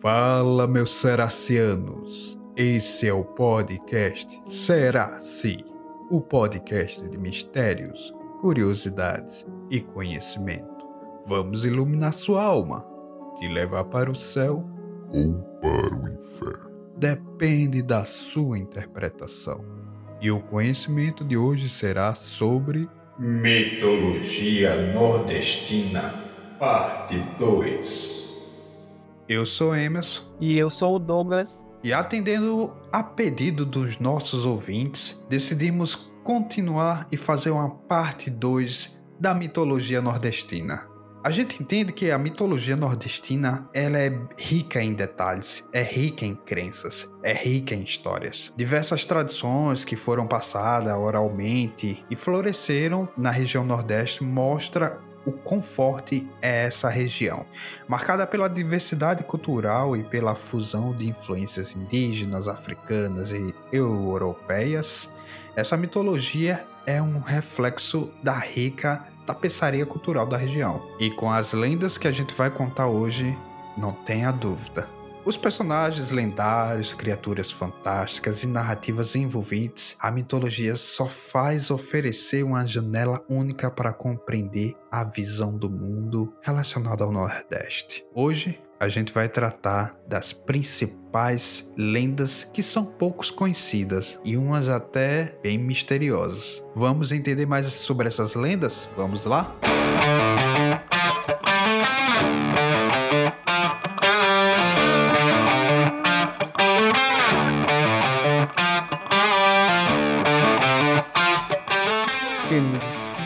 Fala, meus seracianos. Esse é o podcast Seraci, o podcast de mistérios, curiosidades e conhecimento. Vamos iluminar sua alma, te levar para o céu ou para o inferno. Depende da sua interpretação. E o conhecimento de hoje será sobre Mitologia Nordestina, parte 2. Eu sou Emerson. E eu sou o Douglas. E atendendo a pedido dos nossos ouvintes, decidimos continuar e fazer uma parte 2 da mitologia nordestina. A gente entende que a mitologia nordestina ela é rica em detalhes, é rica em crenças, é rica em histórias. Diversas tradições que foram passadas oralmente e floresceram na região nordeste mostra o quão forte é essa região, marcada pela diversidade cultural e pela fusão de influências indígenas, africanas e europeias. Essa mitologia é um reflexo da rica tapeçaria cultural da região. E com as lendas que a gente vai contar hoje, não tenha dúvida. Os personagens lendários, criaturas fantásticas e narrativas envolventes, a mitologia só faz oferecer uma janela única para compreender a visão do mundo relacionada ao Nordeste. Hoje, a gente vai tratar das principais lendas que são poucos conhecidas e umas até bem misteriosas. Vamos entender mais sobre essas lendas? Vamos lá?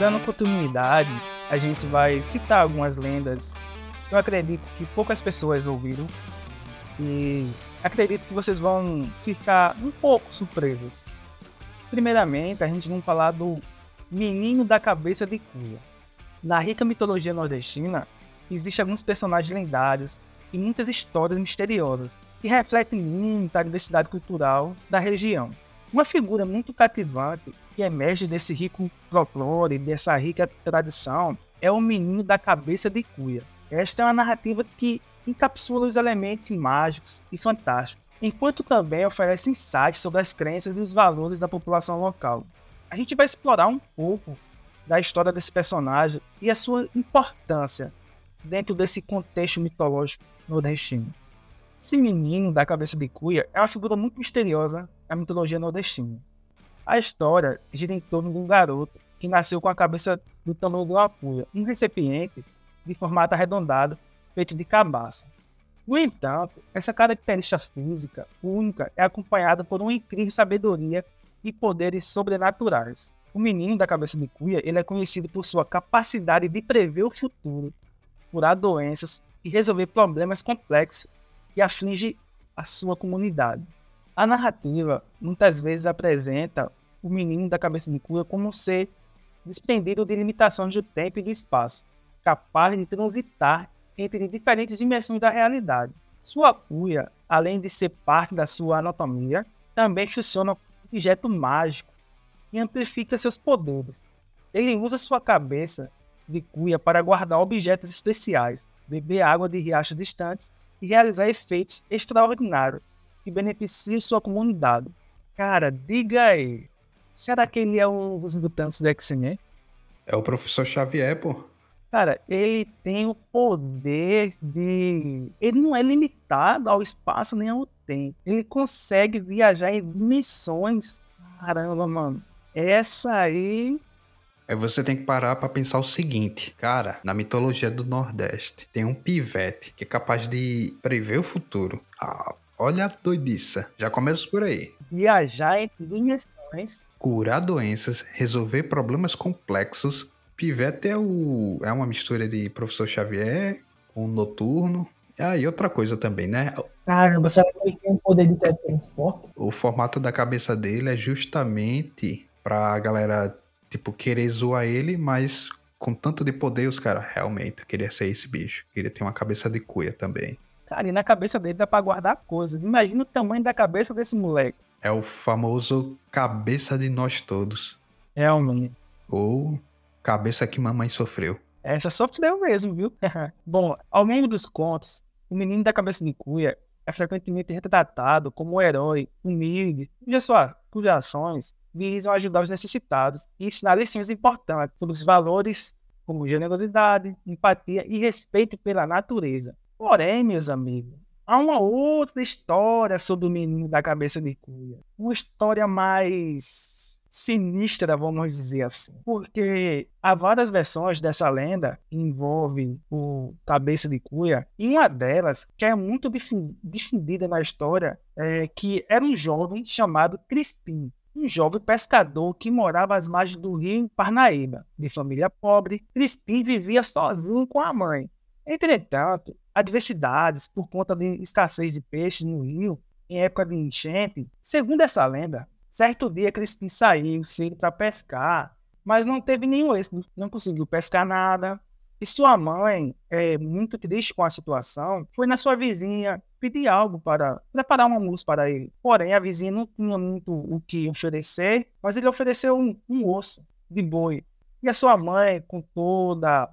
Dando continuidade, a gente vai citar algumas lendas que eu acredito que poucas pessoas ouviram e acredito que vocês vão ficar um pouco surpresas. Primeiramente, a gente vai falar do Menino da Cabeça de Cuia. Na rica mitologia nordestina, existem alguns personagens lendários e muitas histórias misteriosas que refletem muito a diversidade cultural da região. Uma figura muito cativante que emerge desse rico folclore, dessa rica tradição, é o menino da cabeça de cuia. Esta é uma narrativa que encapsula os elementos mágicos e fantásticos, enquanto também oferece insights sobre as crenças e os valores da população local. A gente vai explorar um pouco da história desse personagem e a sua importância dentro desse contexto mitológico nordestino. Esse menino da cabeça de cuia é uma figura muito misteriosa na mitologia nordestina. A história gira em torno de um garoto que nasceu com a cabeça do tamanho de uma cuia, um recipiente de formato arredondado feito de cabaça. No entanto, essa característica física única é acompanhada por uma incrível sabedoria e poderes sobrenaturais. O menino da cabeça de cuia ele é conhecido por sua capacidade de prever o futuro, curar doenças e resolver problemas complexos que aflige a sua comunidade. A narrativa muitas vezes apresenta o menino da cabeça de cura como um ser desprendido de limitações do tempo e do espaço, capaz de transitar entre diferentes dimensões da realidade. Sua cuia, além de ser parte da sua anatomia, também funciona como objeto mágico e amplifica seus poderes. Ele usa sua cabeça de cuia para guardar objetos especiais, beber água de riachos distantes e realizar efeitos extraordinários que beneficiam sua comunidade. Cara, diga aí, será que ele é um dos mutantes do X-Men? É o professor Xavier, pô. Cara, ele tem o poder de. Ele não é limitado ao espaço nem ao tempo. Ele consegue viajar em dimensões. Caramba, mano. Essa aí Aí você tem que parar para pensar o seguinte, cara, na mitologia do Nordeste tem um pivete que é capaz de prever o futuro. Ah, olha a doidiça. Já começa por aí. Viajar entre dimensões. Curar doenças, resolver problemas complexos. Pivete é, o, é uma mistura de Professor Xavier com Noturno. Ah, e outra coisa também, né? Caramba, será que ele tem o poder de teletransporte? O formato da cabeça dele é justamente pra galera tipo, querer zoar ele, mas com tanto de poder, os caras, realmente, eu queria ser esse bicho. Queria ter uma cabeça de cuia também. Cara, e na cabeça dele dá pra guardar coisas. Imagina o tamanho da cabeça desse moleque. É o famoso cabeça de nós todos. Realmente. Ou cabeça que mamãe sofreu. Essa sofreu mesmo, viu? Bom, ao longo dos contos, o menino da cabeça de cuia é frequentemente retratado como um herói humilde, cujas, suas, cujas ações visam ajudar os necessitados e ensinar lições importantes sobre os valores como generosidade, empatia e respeito pela natureza. Porém, meus amigos, há uma outra história sobre o menino da cabeça de cuia. Uma história mais sinistra, vamos dizer assim. Porque há várias versões dessa lenda que envolve o cabeça de cuia, e uma delas, que é muito difundida na história, é que era um jovem chamado Crispim, um jovem pescador que morava às margens do rio Parnaíba. De família pobre, Crispim vivia sozinho com a mãe. Entretanto, adversidades por conta de escassez de peixes no rio em época de enchente, segundo essa lenda, Certo dia, Crispim saiu cedo para pescar, mas não teve nenhum êxito, não conseguiu pescar nada. E sua mãe, é, muito triste com a situação, foi na sua vizinha pedir algo para preparar um almoço para ele. Porém, a vizinha não tinha muito o que oferecer, mas ele ofereceu um, um osso de boi. E a sua mãe, com toda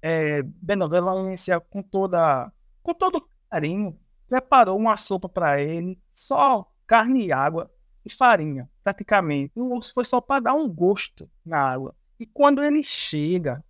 é, benevolência, com toda com todo carinho, preparou uma sopa para ele, só carne e água, e farinha, praticamente. O osso foi só para dar um gosto na água. E quando ele chega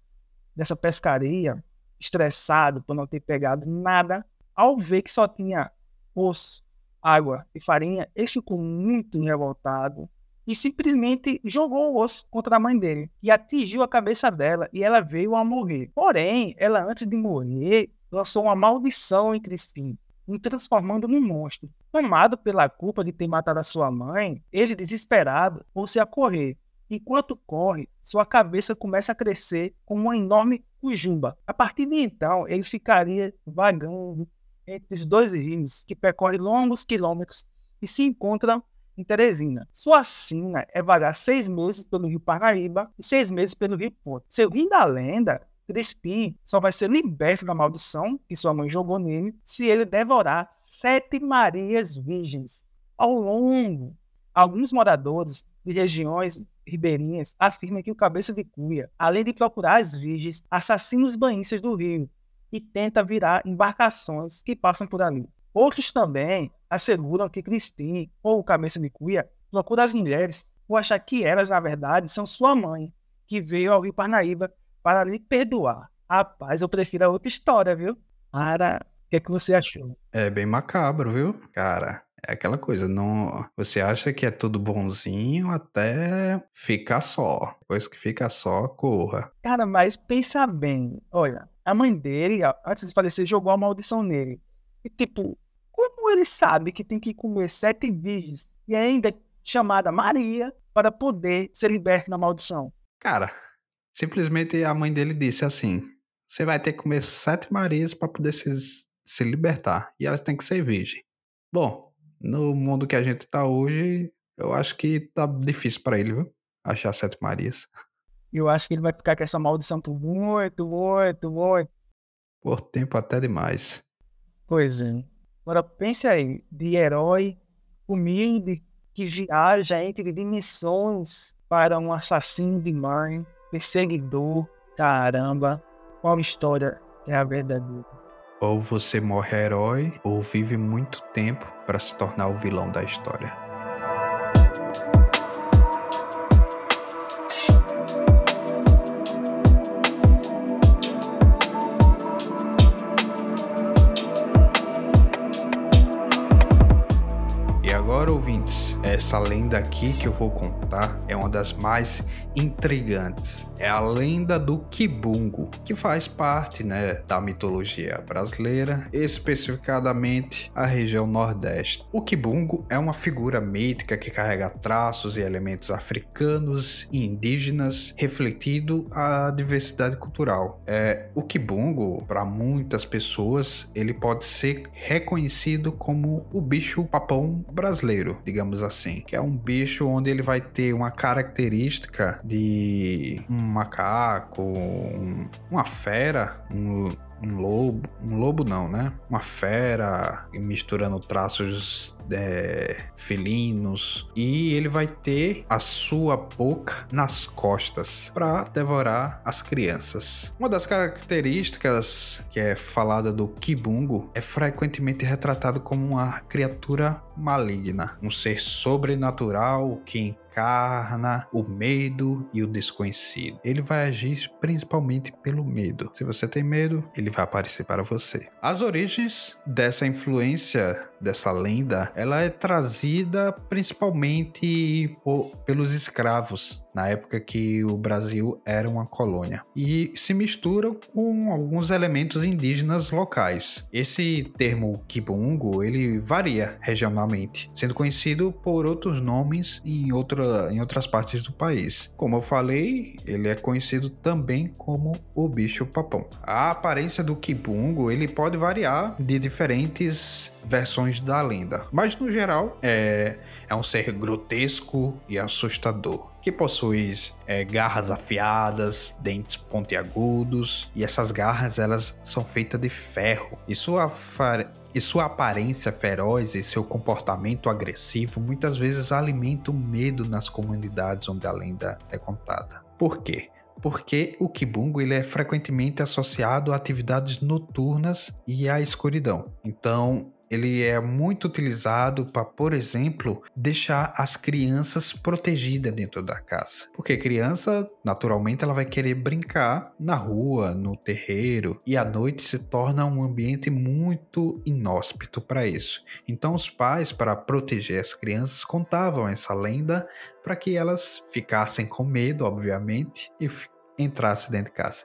dessa pescaria, estressado por não ter pegado nada, ao ver que só tinha osso, água e farinha, ele ficou muito revoltado e simplesmente jogou o osso contra a mãe dele e atingiu a cabeça dela e ela veio a morrer. Porém, ela antes de morrer lançou uma maldição em Crispim o transformando num monstro. Tomado pela culpa de ter matado a sua mãe, ele, desesperado, pôs-se a correr. Enquanto corre, sua cabeça começa a crescer como uma enorme cujumba. A partir de então, ele ficaria vagando entre os dois rios que percorrem longos quilômetros e se encontram em Teresina. Sua sina é vagar seis meses pelo rio Paraíba e seis meses pelo rio Ponte. Segundo a lenda, Crispim só vai ser liberto da maldição que sua mãe jogou nele se ele devorar sete Marias virgens. Ao longo, alguns moradores de regiões ribeirinhas afirmam que o cabeça de cuia, além de procurar as virgens, assassina os banhistas do rio e tenta virar embarcações que passam por ali. Outros também asseguram que Crispim, ou o cabeça de cuia, procura as mulheres por achar que elas, na verdade, são sua mãe, que veio ao Rio Parnaíba para lhe perdoar. Rapaz, eu prefiro a outra história, viu? Para. O que, é que você achou? É bem macabro, viu? Cara, é aquela coisa, não. Você acha que é tudo bonzinho até ficar só. Depois que fica só, corra. Cara, mas pensa bem. Olha, a mãe dele, antes de falecer, jogou a maldição nele. E tipo, como ele sabe que tem que comer sete virgens e ainda chamada Maria para poder ser liberto da maldição? Cara, Simplesmente a mãe dele disse assim: você vai ter que comer sete Marias para poder se, se libertar. E elas têm que ser virgem. Bom, no mundo que a gente tá hoje, eu acho que tá difícil para ele, viu? Achar sete Marias. Eu acho que ele vai ficar com essa maldição por muito, muito, muito. Por tempo até demais. Pois é. Agora pense aí, de herói humilde que viaja entre dimensões para um assassino de mãe perseguidor, caramba, qual história é a verdadeira? Ou você morre herói, ou vive muito tempo para se tornar o vilão da história. Essa lenda aqui que eu vou contar é uma das mais intrigantes. É a lenda do Kibungo, que faz parte, né, da mitologia brasileira, especificadamente a região Nordeste. O Kibungo é uma figura mítica que carrega traços e elementos africanos e indígenas, refletindo a diversidade cultural. É, o Kibungo, para muitas pessoas, ele pode ser reconhecido como o bicho papão brasileiro, digamos assim que é um bicho onde ele vai ter uma característica de um macaco, um, uma fera, um, um lobo, um lobo não, né? Uma fera misturando traços é, felinos e ele vai ter a sua boca nas costas para devorar as crianças. Uma das características que é falada do Kibungo é frequentemente retratado como uma criatura maligna, um ser sobrenatural que encarna o medo e o desconhecido. Ele vai agir principalmente pelo medo. Se você tem medo, ele vai aparecer para você. As origens dessa influência dessa lenda, ela é trazida principalmente por, pelos escravos na época que o Brasil era uma colônia e se mistura com alguns elementos indígenas locais. Esse termo kibungo, ele varia regionalmente, sendo conhecido por outros nomes em, outra, em outras partes do país. Como eu falei, ele é conhecido também como o bicho papão. A aparência do kibungo, ele pode variar de diferentes versões da lenda, mas no geral é, é um ser grotesco e assustador que possui é, garras afiadas, dentes pontiagudos e essas garras elas são feitas de ferro. E sua e sua aparência feroz e seu comportamento agressivo muitas vezes alimentam medo nas comunidades onde a lenda é contada. Por quê? Porque o kibungo ele é frequentemente associado a atividades noturnas e à escuridão. Então, ele é muito utilizado para, por exemplo, deixar as crianças protegidas dentro da casa. Porque criança, naturalmente, ela vai querer brincar na rua, no terreiro, e a noite se torna um ambiente muito inóspito para isso. Então, os pais, para proteger as crianças, contavam essa lenda para que elas ficassem com medo, obviamente, e entrassem dentro de casa.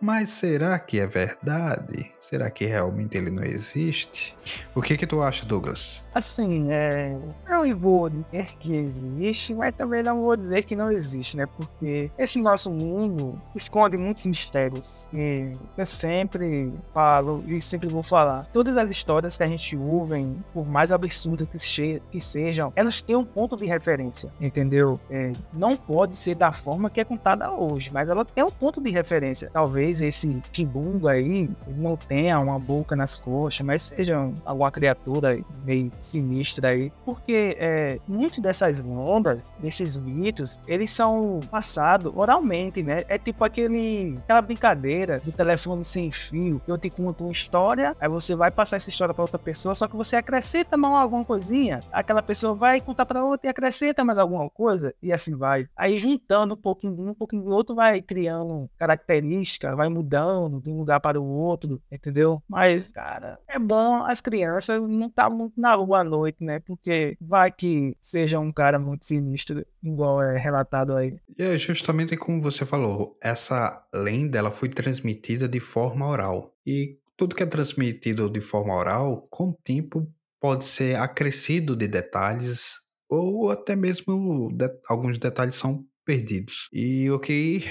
Mas será que é verdade? Será que realmente ele não existe? O que que tu acha, Douglas? Assim, é... não vou dizer que existe, mas também não vou dizer que não existe, né? Porque esse nosso mundo esconde muitos mistérios. E eu sempre falo e sempre vou falar. Todas as histórias que a gente ouve, por mais absurdas que, que sejam, elas têm um ponto de referência, entendeu? É, não pode ser da forma que é contada hoje, mas ela tem um ponto de referência. Talvez esse Kibungo aí não tenha uma boca nas coxas, mas seja alguma criatura meio sinistra aí. Porque é, muitas dessas lendas, desses mitos, eles são passados oralmente, né? É tipo aquele, aquela brincadeira do telefone sem fio. Eu te conto uma história, aí você vai passar essa história para outra pessoa, só que você acrescenta mais alguma coisinha. Aquela pessoa vai contar para outra e acrescenta mais alguma coisa, e assim vai. Aí juntando um pouquinho de um, um pouquinho do outro, vai criando características, vai mudando de um lugar para o outro, entendeu? Mas, cara, é bom as crianças não tá muito na rua à noite, né? Porque vai que seja um cara muito sinistro, igual é relatado aí. E é justamente como você falou, essa lenda ela foi transmitida de forma oral. E tudo que é transmitido de forma oral, com o tempo pode ser acrescido de detalhes ou até mesmo de alguns detalhes são perdidos. E o que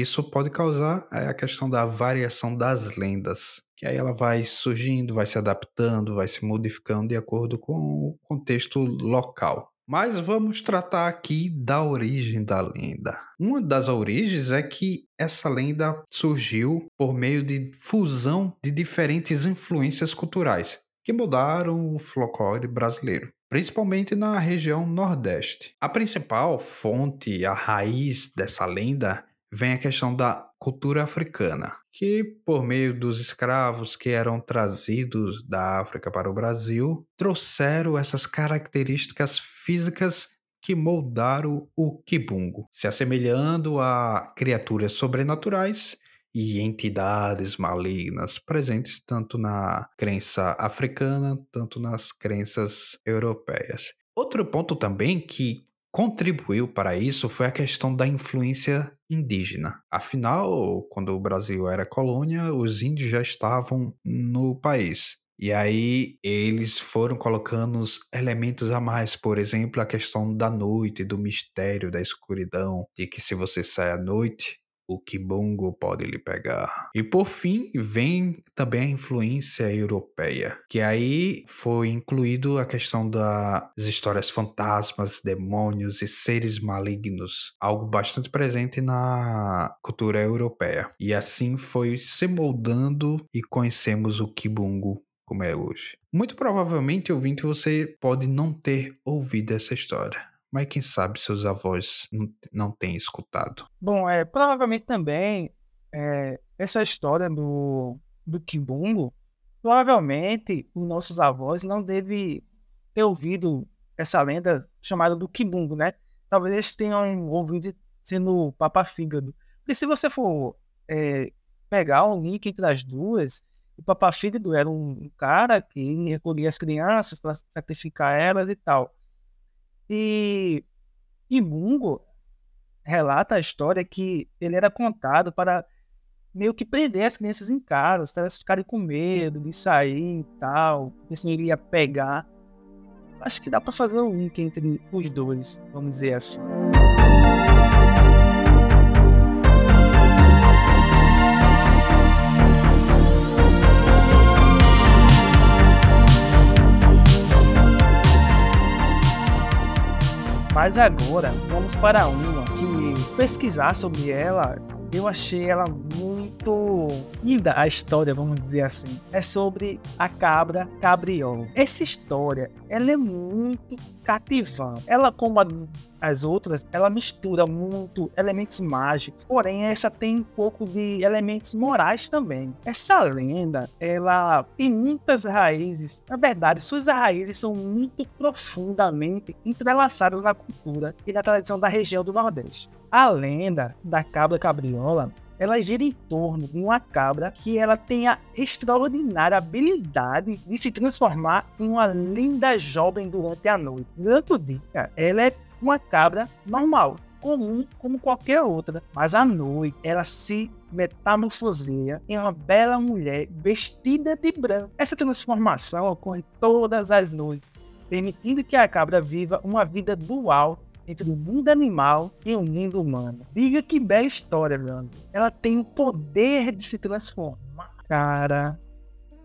isso pode causar é a questão da variação das lendas que aí ela vai surgindo, vai se adaptando, vai se modificando de acordo com o contexto local. Mas vamos tratar aqui da origem da lenda. Uma das origens é que essa lenda surgiu por meio de fusão de diferentes influências culturais que mudaram o folclore brasileiro, principalmente na região Nordeste. A principal fonte, a raiz dessa lenda, vem a questão da cultura africana, que por meio dos escravos que eram trazidos da África para o Brasil, trouxeram essas características físicas que moldaram o kibungo, se assemelhando a criaturas sobrenaturais e entidades malignas presentes tanto na crença africana, tanto nas crenças europeias. Outro ponto também que contribuiu para isso foi a questão da influência indígena. Afinal, quando o Brasil era colônia, os índios já estavam no país. E aí eles foram colocando os elementos a mais, por exemplo, a questão da noite, do mistério, da escuridão, de que se você sai à noite, o Kibungo pode lhe pegar. E por fim, vem também a influência europeia, que aí foi incluído a questão das histórias fantasmas, demônios e seres malignos, algo bastante presente na cultura europeia. E assim foi se moldando e conhecemos o Kibungo como é hoje. Muito provavelmente, ouvinte, você pode não ter ouvido essa história mas quem sabe seus avós não, não têm escutado. Bom, é, provavelmente também é, essa história do, do Kibungo, provavelmente os nossos avós não devem ter ouvido essa lenda chamada do Kibungo, né? Talvez eles tenham ouvido sendo Papa Fígado. Porque se você for é, pegar um link entre as duas, o Papa Fígado era um cara que recolhia as crianças para sacrificar elas e tal. E Mungo relata a história que ele era contado para meio que prender as crianças em casa, para elas ficarem com medo de sair e tal, porque senão ele ia pegar. Acho que dá para fazer um link entre os dois, vamos dizer assim. Mas agora vamos para uma que pesquisar sobre ela, eu achei ela muito linda a história, vamos dizer assim. É sobre a cabra cabriol. Essa história, ela é muito cativante. Ela, como a, as outras, ela mistura muito elementos mágicos, porém essa tem um pouco de elementos morais também. Essa lenda, ela tem muitas raízes. Na verdade, suas raízes são muito profundamente entrelaçadas na cultura e na tradição da região do Nordeste. A lenda da cabra cabriola ela gira em torno de uma cabra que ela tem a extraordinária habilidade de se transformar em uma linda jovem durante a noite. Durante o dia, ela é uma cabra normal, comum como qualquer outra, mas à noite ela se metamorfoseia em uma bela mulher vestida de branco. Essa transformação ocorre todas as noites, permitindo que a cabra viva uma vida dual entre o mundo animal e o mundo humano. Diga que bela história, meu amigo. Ela tem o poder de se transformar. Cara.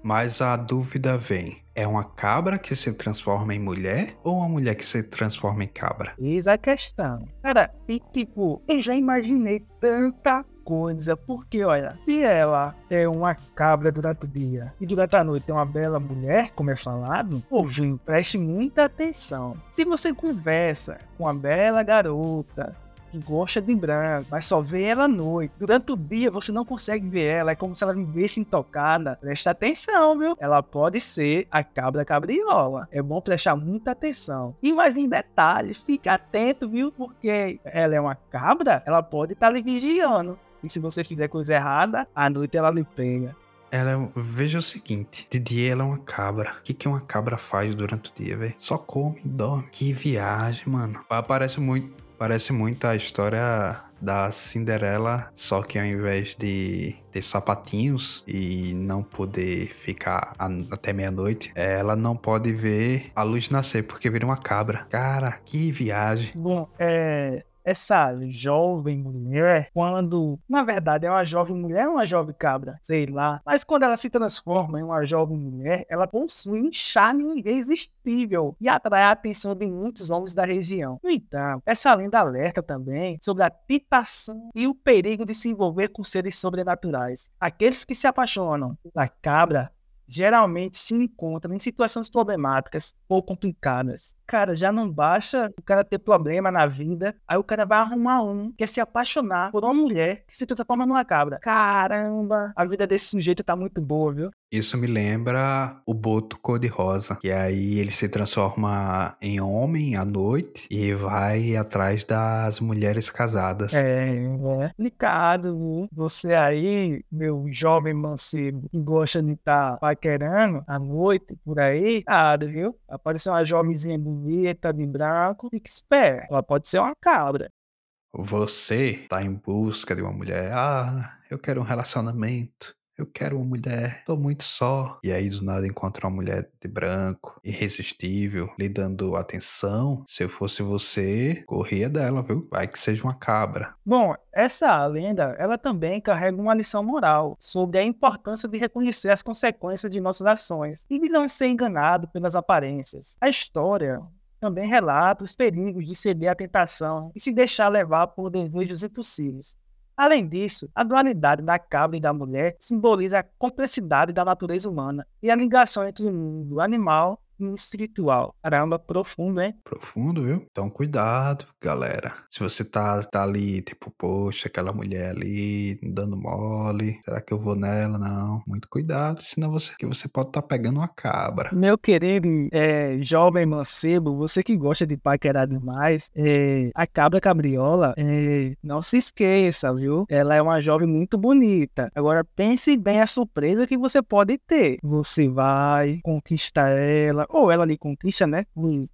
Mas a dúvida vem: é uma cabra que se transforma em mulher ou uma mulher que se transforma em cabra? Eis a questão. Cara, e tipo, eu já imaginei tanta coisa, porque olha, se ela é uma cabra durante o dia e durante a noite é uma bela mulher, como é falado, ouvinte, preste muita atenção. Se você conversa com uma bela garota que gosta de branco, mas só vê ela à noite. Durante o dia você não consegue ver ela, é como se ela vivesse intocada. Presta atenção, viu? Ela pode ser a cabra cabriola. É bom prestar muita atenção. E mais em detalhes, fica atento, viu? Porque ela é uma cabra, ela pode estar tá lhe vigiando. E se você fizer coisa errada, à noite ela lhe pega. Ela, é veja o seguinte, de dia ela é uma cabra. O que, que uma cabra faz durante o dia, velho? Só come e dorme. Que viagem, mano. Parece muito, parece muito a história da Cinderela, só que ao invés de ter sapatinhos e não poder ficar até meia-noite, ela não pode ver a luz nascer porque vira uma cabra. Cara, que viagem. Bom, é, essa jovem mulher, quando na verdade é uma jovem mulher uma jovem cabra, sei lá, mas quando ela se transforma em uma jovem mulher, ela possui um charme irresistível e atrai a atenção de muitos homens da região. No entanto, essa lenda alerta também sobre a tentação e o perigo de se envolver com seres sobrenaturais. Aqueles que se apaixonam pela cabra geralmente se encontram em situações problemáticas ou complicadas. Cara, já não basta o cara ter problema na vida, aí o cara vai arrumar um, quer se apaixonar por uma mulher que se transforma numa cabra. Caramba, a vida desse sujeito tá muito boa, viu? Isso me lembra o Boto Cor-de-Rosa, que aí ele se transforma em homem à noite e vai atrás das mulheres casadas. É, é complicado, Você aí, meu jovem mancebo, que gosta de estar tá paquerando à noite por aí, nada, viu? Apareceu uma jovenzinha bonita, de branco, fique esperto. Ela pode ser uma cabra. Você tá em busca de uma mulher. Ah, eu quero um relacionamento eu quero uma mulher, tô muito só. E aí do nada encontra uma mulher de branco, irresistível, lhe dando atenção. Se eu fosse você, corria dela, viu? Vai que seja uma cabra. Bom, essa lenda, ela também carrega uma lição moral sobre a importância de reconhecer as consequências de nossas ações e de não ser enganado pelas aparências. A história também relata os perigos de ceder à tentação e se deixar levar por desejos impossíveis. Além disso, a dualidade da cabra e da mulher simboliza a complexidade da natureza humana e a ligação entre o mundo animal espiritual. Caramba, profundo, hein? Profundo, viu? Então cuidado, galera. Se você tá, tá ali, tipo, poxa, aquela mulher ali dando mole, será que eu vou nela? Não. Muito cuidado, senão você, que você pode estar tá pegando uma cabra. Meu querido é, jovem mancebo, você que gosta de paquerar demais, é, a cabra cabriola, é, não se esqueça, viu? Ela é uma jovem muito bonita. Agora pense bem a surpresa que você pode ter. Você vai conquistar ela, ou ela lhe conquista, né?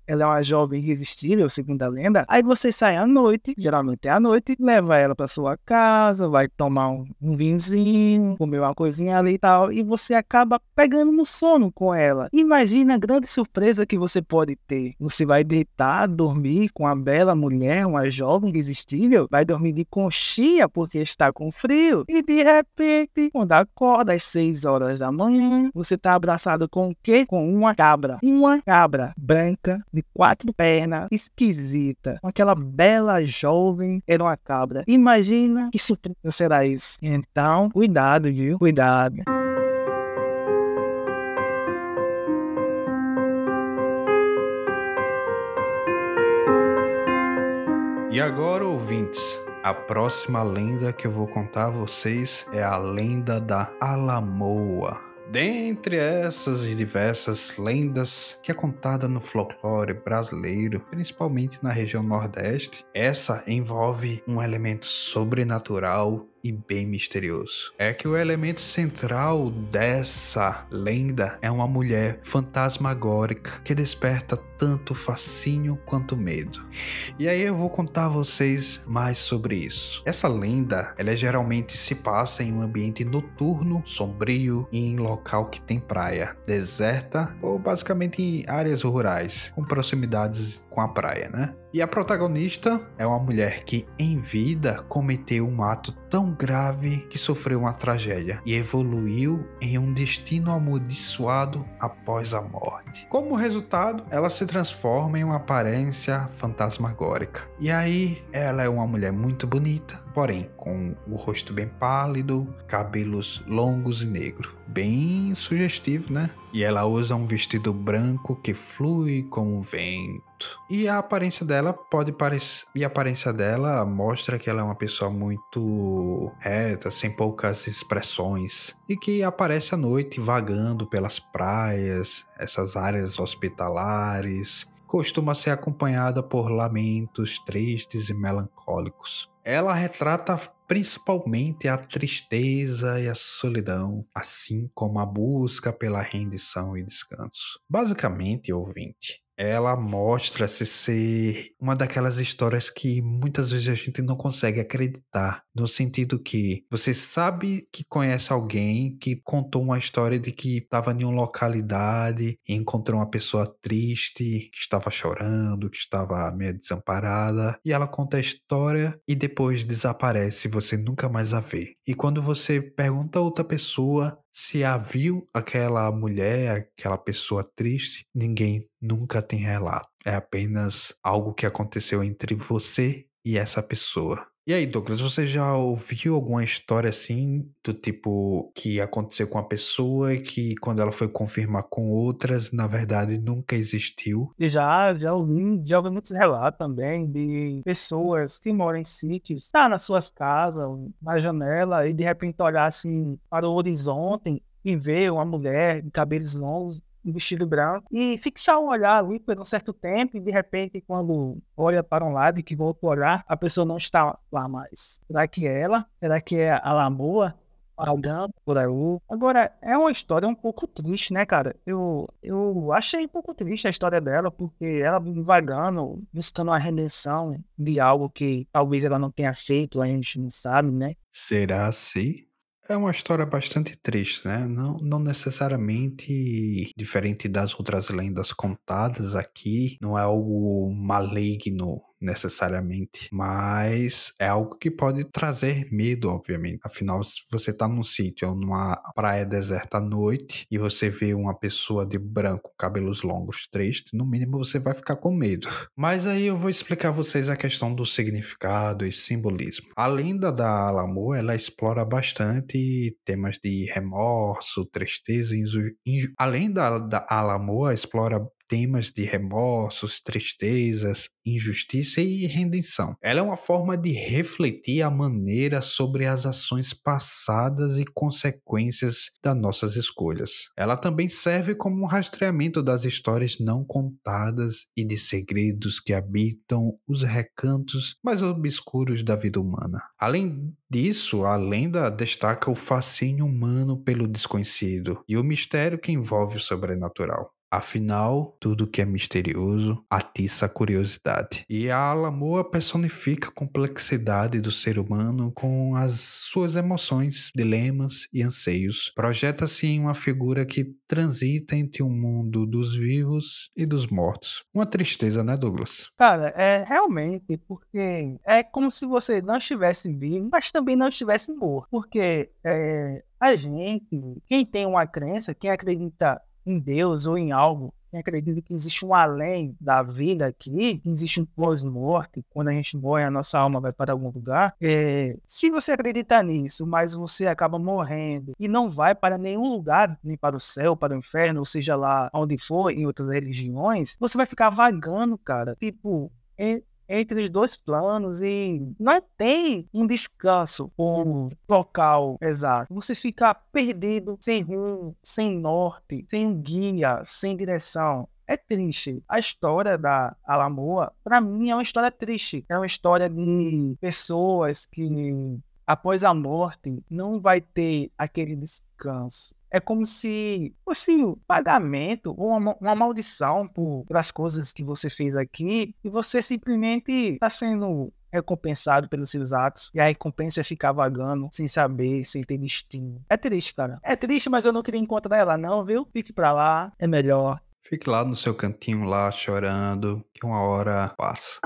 Ela é uma jovem irresistível, segundo a lenda. Aí você sai à noite, geralmente é à noite, leva ela para sua casa, vai tomar um, vinhozinho, comer uma coisinha ali e tal, e você acaba pegando no sono com ela. Imagina a grande surpresa que você pode ter. Você vai deitar, dormir com a bela mulher, uma jovem irresistível, vai dormir de conchinha porque está com frio, e de repente, quando acorda às 6 horas da manhã, você está abraçado com o quê? Com uma cabra uma cabra branca de quatro pernas, esquisita, com aquela bela jovem, era uma cabra. Imagina que surpresa será isso. Então, cuidado, viu? Cuidado. E agora, ouvintes, a próxima lenda que eu vou contar a vocês é a lenda da Alamoa. Dentre essas diversas lendas que é contada no folclore brasileiro, principalmente na região Nordeste, essa envolve um elemento sobrenatural e bem misterioso. É que o elemento central dessa lenda é uma mulher fantasmagórica que desperta tanto fascínio quanto medo. E aí eu vou contar a vocês mais sobre isso. Essa lenda, ela geralmente se passa em um ambiente noturno, sombrio e em local que tem praia, deserta ou basicamente em áreas rurais, com proximidades com a praia, né? E a protagonista é uma mulher que, em vida, cometeu um ato tão grave que sofreu uma tragédia e evoluiu em um destino amaldiçoado após a morte. Como resultado, ela se transforma em uma aparência fantasmagórica. E aí, ela é uma mulher muito bonita, porém com o rosto bem pálido, cabelos longos e negros. Bem sugestivo, né? E ela usa um vestido branco que flui como um vento. E a aparência dela pode parecer. E a aparência dela mostra que ela é uma pessoa muito reta, sem poucas expressões. E que aparece à noite vagando pelas praias, essas áreas hospitalares. Costuma ser acompanhada por lamentos tristes e melancólicos. Ela retrata principalmente a tristeza e a solidão, assim como a busca pela rendição e descanso. Basicamente, ouvinte, ela mostra-se ser uma daquelas histórias que muitas vezes a gente não consegue acreditar, no sentido que você sabe que conhece alguém que contou uma história de que estava em uma localidade e encontrou uma pessoa triste, que estava chorando, que estava meio desamparada, e ela conta a história e depois desaparece, você nunca mais a vê. E quando você pergunta a outra pessoa se a viu aquela mulher, aquela pessoa triste, ninguém nunca tem relato. É apenas algo que aconteceu entre você e essa pessoa. E aí, Douglas, você já ouviu alguma história assim, do tipo que aconteceu com a pessoa e que quando ela foi confirmar com outras, na verdade nunca existiu? Já, já ouvi, já ouvi muitos relatos também de pessoas que moram em sítios, tá nas suas casas, na janela, e de repente olhar assim para o horizonte e ver uma mulher de cabelos longos um vestido branco, e fixar um olhar ali por um certo tempo, e de repente, quando olha para um lado e que volta a olhar, a pessoa não está lá mais. Será que é ela? Será que é a Lamoa? Alguém por aí. Agora, é uma história um pouco triste, né, cara? Eu, eu achei um pouco triste a história dela, porque ela vagando, buscando uma redenção de algo que talvez ela não tenha feito, a gente não sabe, né? Será assim? É uma história bastante triste, né? Não, não necessariamente diferente das outras lendas contadas aqui, não é algo maligno necessariamente, mas é algo que pode trazer medo, obviamente. Afinal, se você tá num sítio numa praia deserta à noite e você vê uma pessoa de branco, cabelos longos, triste, no mínimo você vai ficar com medo. Mas aí eu vou explicar a vocês a questão do significado e simbolismo. A lenda da Alamo, ela explora bastante temas de remorso, tristeza, além da, da Alamo, explora temas de remorsos, tristezas, injustiça e redenção. Ela é uma forma de refletir a maneira sobre as ações passadas e consequências das nossas escolhas. Ela também serve como um rastreamento das histórias não contadas e de segredos que habitam os recantos mais obscuros da vida humana. Além disso, a lenda destaca o fascínio humano pelo desconhecido e o mistério que envolve o sobrenatural. Afinal, tudo que é misterioso atiça a curiosidade. E a Alamoa personifica a complexidade do ser humano com as suas emoções, dilemas e anseios. Projeta-se em uma figura que transita entre o mundo dos vivos e dos mortos. Uma tristeza, né, Douglas? Cara, é realmente porque é como se você não estivesse vivo, mas também não estivesse morto. Porque é, a gente, quem tem uma crença, quem acredita em Deus ou em algo, quem acredita que existe um além da vida aqui, que existe um pós-morte, quando a gente morre, a nossa alma vai para algum lugar. É, se você acredita nisso, mas você acaba morrendo e não vai para nenhum lugar, nem para o céu, para o inferno, ou seja lá onde for, em outras religiões, você vai ficar vagando, cara. Tipo, é, entre os dois planos e não tem um descanso um local exato. Você fica perdido, sem rumo, sem norte, sem um guia, sem direção. É triste. A história da Alamoa, para mim, é uma história triste. É uma história de pessoas que, após a morte, não vai ter aquele descanso é como se fosse um pagamento ou uma, uma maldição por, as coisas que você fez aqui e você simplesmente está sendo recompensado pelos seus atos e a recompensa é ficar vagando sem saber, sem ter destino. É triste, cara. É triste, mas eu não queria encontrar ela não, viu? Fique pra lá, é melhor. Fique lá no seu cantinho lá chorando, que uma hora passa.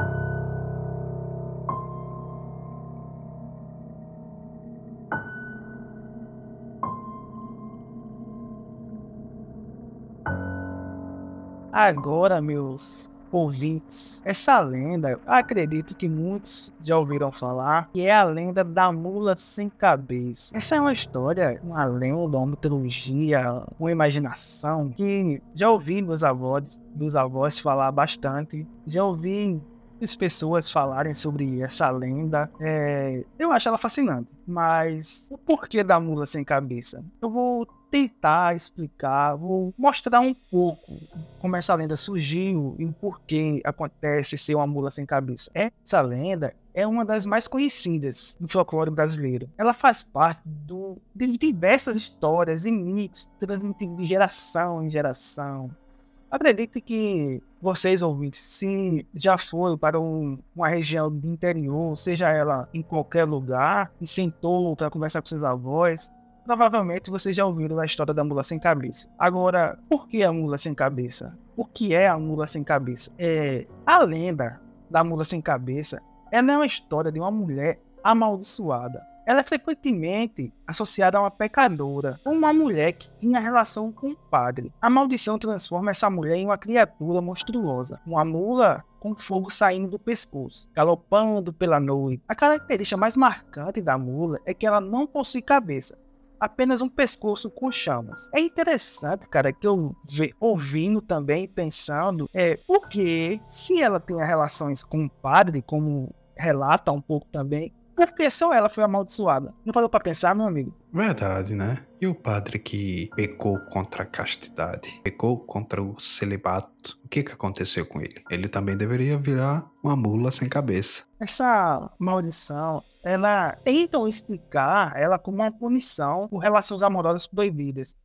Agora, meus ouvintes, essa lenda, acredito que muitos já ouviram falar, que é a lenda da mula sem cabeça. Essa é uma história, uma lenda, uma mitologia, uma imaginação que já ouvi meus avós, meus avós falar bastante, já ouvi as pessoas falarem sobre essa lenda. É, eu acho ela fascinante, mas o porquê da mula sem cabeça? Eu vou tentar explicar, vou mostrar um pouco como essa lenda surgiu e o porquê acontece ser uma mula sem cabeça. Essa lenda é uma das mais conhecidas do folclore brasileiro. Ela faz parte do, de diversas histórias e mitos transmitidos de geração em geração. Acredite que vocês ouvintes, se já foram para um, uma região do interior, seja ela em qualquer lugar, e sentou para conversar com seus avós, Provavelmente vocês já ouviram a história da mula sem cabeça. Agora, por que a mula sem cabeça? O que é a mula sem cabeça? É a lenda da mula sem cabeça. Ela é uma história de uma mulher amaldiçoada. Ela é frequentemente associada a uma pecadora, ou uma mulher que tinha relação com o padre. A maldição transforma essa mulher em uma criatura monstruosa, uma mula com fogo saindo do pescoço, galopando pela noite. A característica mais marcante da mula é que ela não possui cabeça, apenas um pescoço com chamas. É interessante, cara, que eu ouvindo também, pensando, é porque se ela tem relações com o padre, como relata um pouco também, porque só ela foi amaldiçoada. Não parou pra pensar, meu amigo? Verdade, né? E o padre que pecou contra a castidade, pecou contra o celibato, o que que aconteceu com ele? Ele também deveria virar uma mula sem cabeça. Essa maldição, ela tentam explicar ela como uma punição por relações amorosas proibidas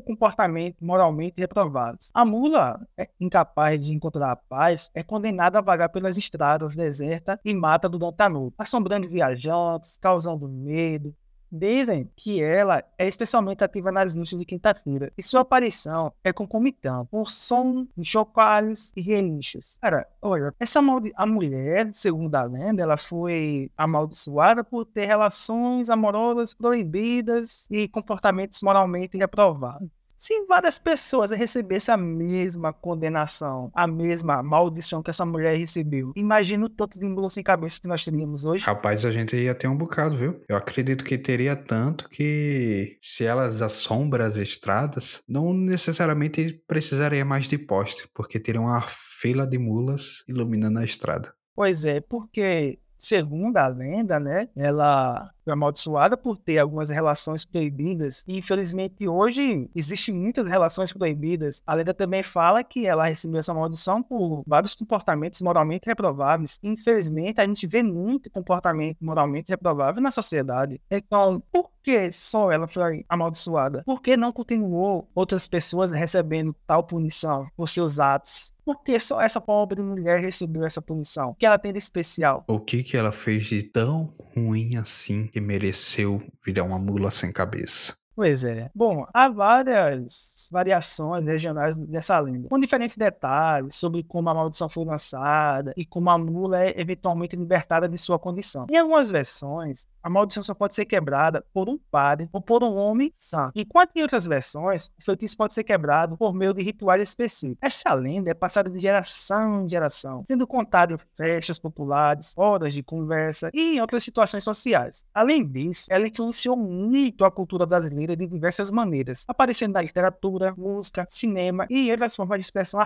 comportamento moralmente reprovados. A mula, é incapaz de encontrar a paz, é condenada a vagar pelas estradas desertas e mata a noite, assombrando viajantes, causando medo, Dizem que ela é especialmente ativa nas noites de quinta-feira e sua aparição é concomitante com som chocalhos e relinchos. Cara, olha, essa a mulher, segundo a lenda, ela foi amaldiçoada por ter relações amorosas proibidas e comportamentos moralmente reprovados. Se várias pessoas recebessem a mesma condenação, a mesma maldição que essa mulher recebeu, imagina o tanto de mula sem cabeça que nós teríamos hoje. Rapaz, a gente ia ter um bocado, viu? Eu acredito que teria tanto que se elas assombram as estradas, não necessariamente precisaria mais de poste, porque teria uma fila de mulas iluminando a estrada. Pois é, porque segundo a lenda, né, ela amaldiçoada por ter algumas relações proibidas. E infelizmente hoje existem muitas relações proibidas. A lenda também fala que ela recebeu essa maldição por vários comportamentos moralmente reprováveis. Infelizmente a gente vê muito comportamento moralmente reprovável na sociedade. Então, por que só ela foi amaldiçoada? Por que não continuou outras pessoas recebendo tal punição por seus atos? Por que só essa pobre mulher recebeu essa punição? O que ela tem de especial? O que que ela fez de tão ruim assim que mereceu virar uma mula sem cabeça. Pois é. Bom, há várias variações regionais dessa lenda, com diferentes detalhes sobre como a maldição foi lançada e como a mula é eventualmente libertada de sua condição. Em algumas versões, a maldição só pode ser quebrada por um padre ou por um homem santo. Enquanto em outras versões, o feitiço pode ser quebrado por meio de rituais específicos. Essa lenda é passada de geração em geração, sendo contada em festas populares, horas de conversa e em outras situações sociais. Além disso, ela influenciou muito a cultura brasileira de diversas maneiras, aparecendo na literatura, música, cinema e outras formas de expressão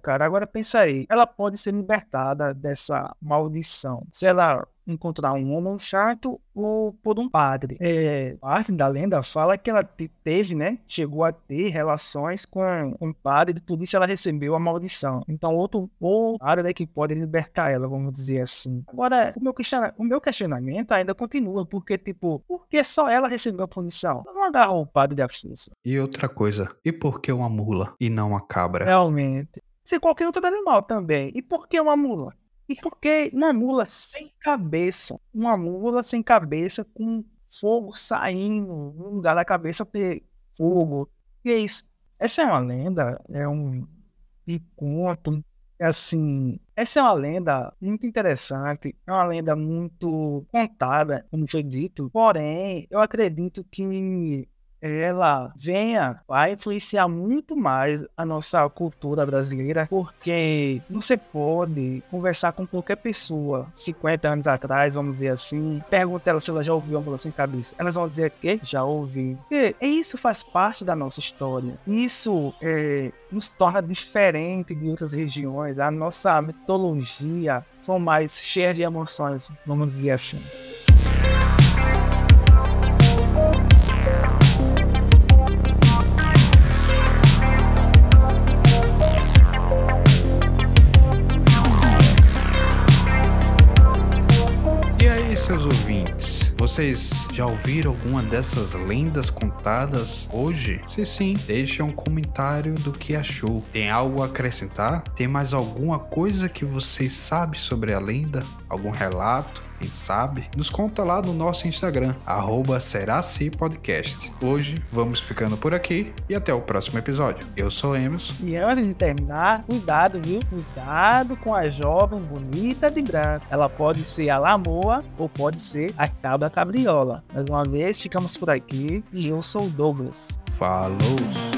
cara, agora pensa aí, ela pode ser libertada dessa maldição. Se ela encontrar um homem chato ou por um padre. É, parte da lenda fala que ela teve, né? Chegou a ter relações com um padre, por isso ela recebeu a maldição. Então, outro, outro área né, que pode libertar ela, vamos dizer assim. Agora, o meu, o meu questionamento ainda continua, porque, tipo, por que só ela recebeu a punição? Não agarrou o padre da força. E outra coisa, e por que uma mula e não uma cabra? Realmente. Se qualquer outro animal também. E por que uma mula? E por que uma mula sem cabeça? Uma mula sem cabeça com fogo saindo no lugar da cabeça ter fogo. E é isso. Essa é uma lenda, é um conto. É assim, essa é uma lenda muito interessante, é uma lenda muito contada, como foi dito. Porém, eu acredito que ela venha a influenciar muito mais a nossa cultura brasileira, porque você pode conversar com qualquer pessoa 50 anos atrás, vamos dizer assim, pergunta ela se ela já ouviu Ambulância sem Cabeça. Elas vão dizer que já ouvi. E isso faz parte da nossa história. Isso é, nos torna diferente de outras regiões. A nossa mitologia são mais cheias de emoções, vamos dizer assim. Seus ouvintes, vocês já ouviram alguma dessas lendas contadas hoje? Se sim, deixe um comentário do que achou. Tem algo a acrescentar? Tem mais alguma coisa que vocês sabem sobre a lenda? Algum relato? Quem sabe, nos conta lá no nosso Instagram, arroba Podcast. Hoje vamos ficando por aqui e até o próximo episódio. Eu sou Emerson. E antes de terminar, cuidado, viu? Cuidado com a jovem bonita de branco. Ela pode ser a Lamoa ou pode ser a Cabra Cabriola. Mais uma vez, ficamos por aqui e eu sou o Douglas. Falou!